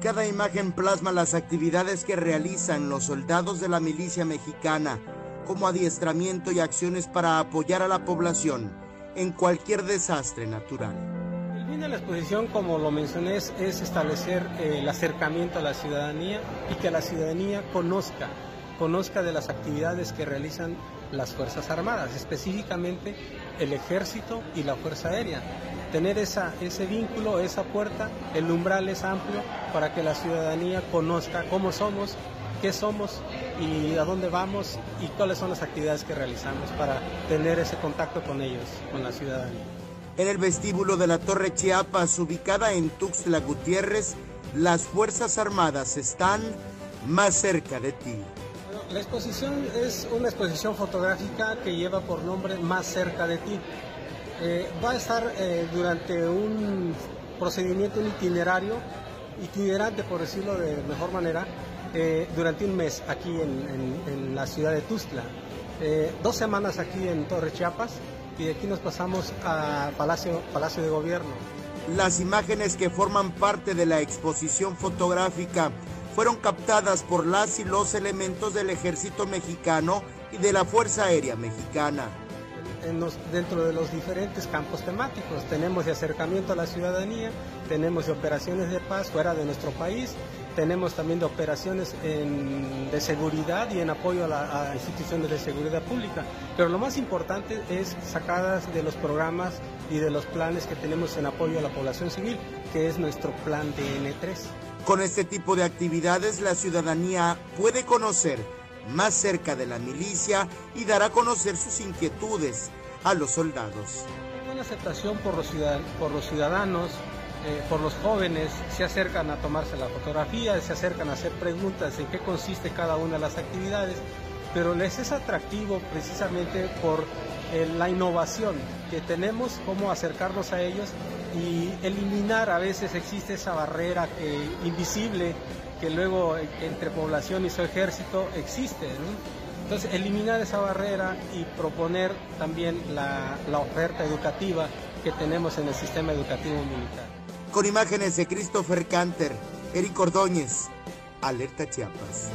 Cada imagen plasma las actividades que realizan los soldados de la milicia mexicana, como adiestramiento y acciones para apoyar a la población en cualquier desastre natural. El fin de la exposición, como lo mencioné, es, establecer eh, el acercamiento a la ciudadanía y que la ciudadanía conozca, conozca de las actividades que realizan las Fuerzas Armadas, específicamente el Ejército y la Fuerza Aérea. Tener esa, ese vínculo, esa puerta, el umbral es amplio para que la ciudadanía conozca cómo somos, qué somos y a dónde vamos y cuáles son las actividades que realizamos para tener ese contacto con ellos, con la ciudadanía. En el vestíbulo de la Torre Chiapas, ubicada en Tuxtla Gutiérrez, las Fuerzas Armadas están más cerca de ti. La exposición es una exposición fotográfica que lleva por nombre Más cerca de ti. Eh, va a estar eh, durante un procedimiento, un itinerario, itinerante por decirlo de mejor manera, eh, durante un mes aquí en, la ciudad de Tuzla. dos semanas aquí en Torre Chiapas y de aquí nos pasamos a Palacio, Palacio de Gobierno. Las imágenes que forman parte de la exposición fotográfica fueron captadas por las y los elementos del ejército mexicano y de la Fuerza Aérea Mexicana. Dentro de los diferentes campos temáticos tenemos de acercamiento a la ciudadanía, tenemos de operaciones de paz fuera de nuestro país, tenemos también de operaciones de seguridad y en apoyo a, a, instituciones de seguridad pública. Pero lo más importante es sacadas de los programas y de los planes que tenemos en apoyo a la población civil, que es nuestro plan DN3. Con este tipo de actividades la ciudadanía puede conocer más cerca de la milicia y dar a conocer sus inquietudes a los soldados. Una aceptación por los, por los ciudadanos, eh, por los jóvenes, se acercan a tomarse la fotografía, se acercan a hacer preguntas en qué consiste cada una de las actividades, pero les es atractivo precisamente por eh, la innovación que tenemos, cómo acercarnos a ellos y eliminar a veces existe esa barrera invisible que luego entre población y su ejército existe. Entonces, eliminar esa barrera y proponer también la, la oferta educativa que tenemos en el sistema educativo militar. Con imágenes de Christopher Canter, Eric Ordóñez, Alerta Chiapas.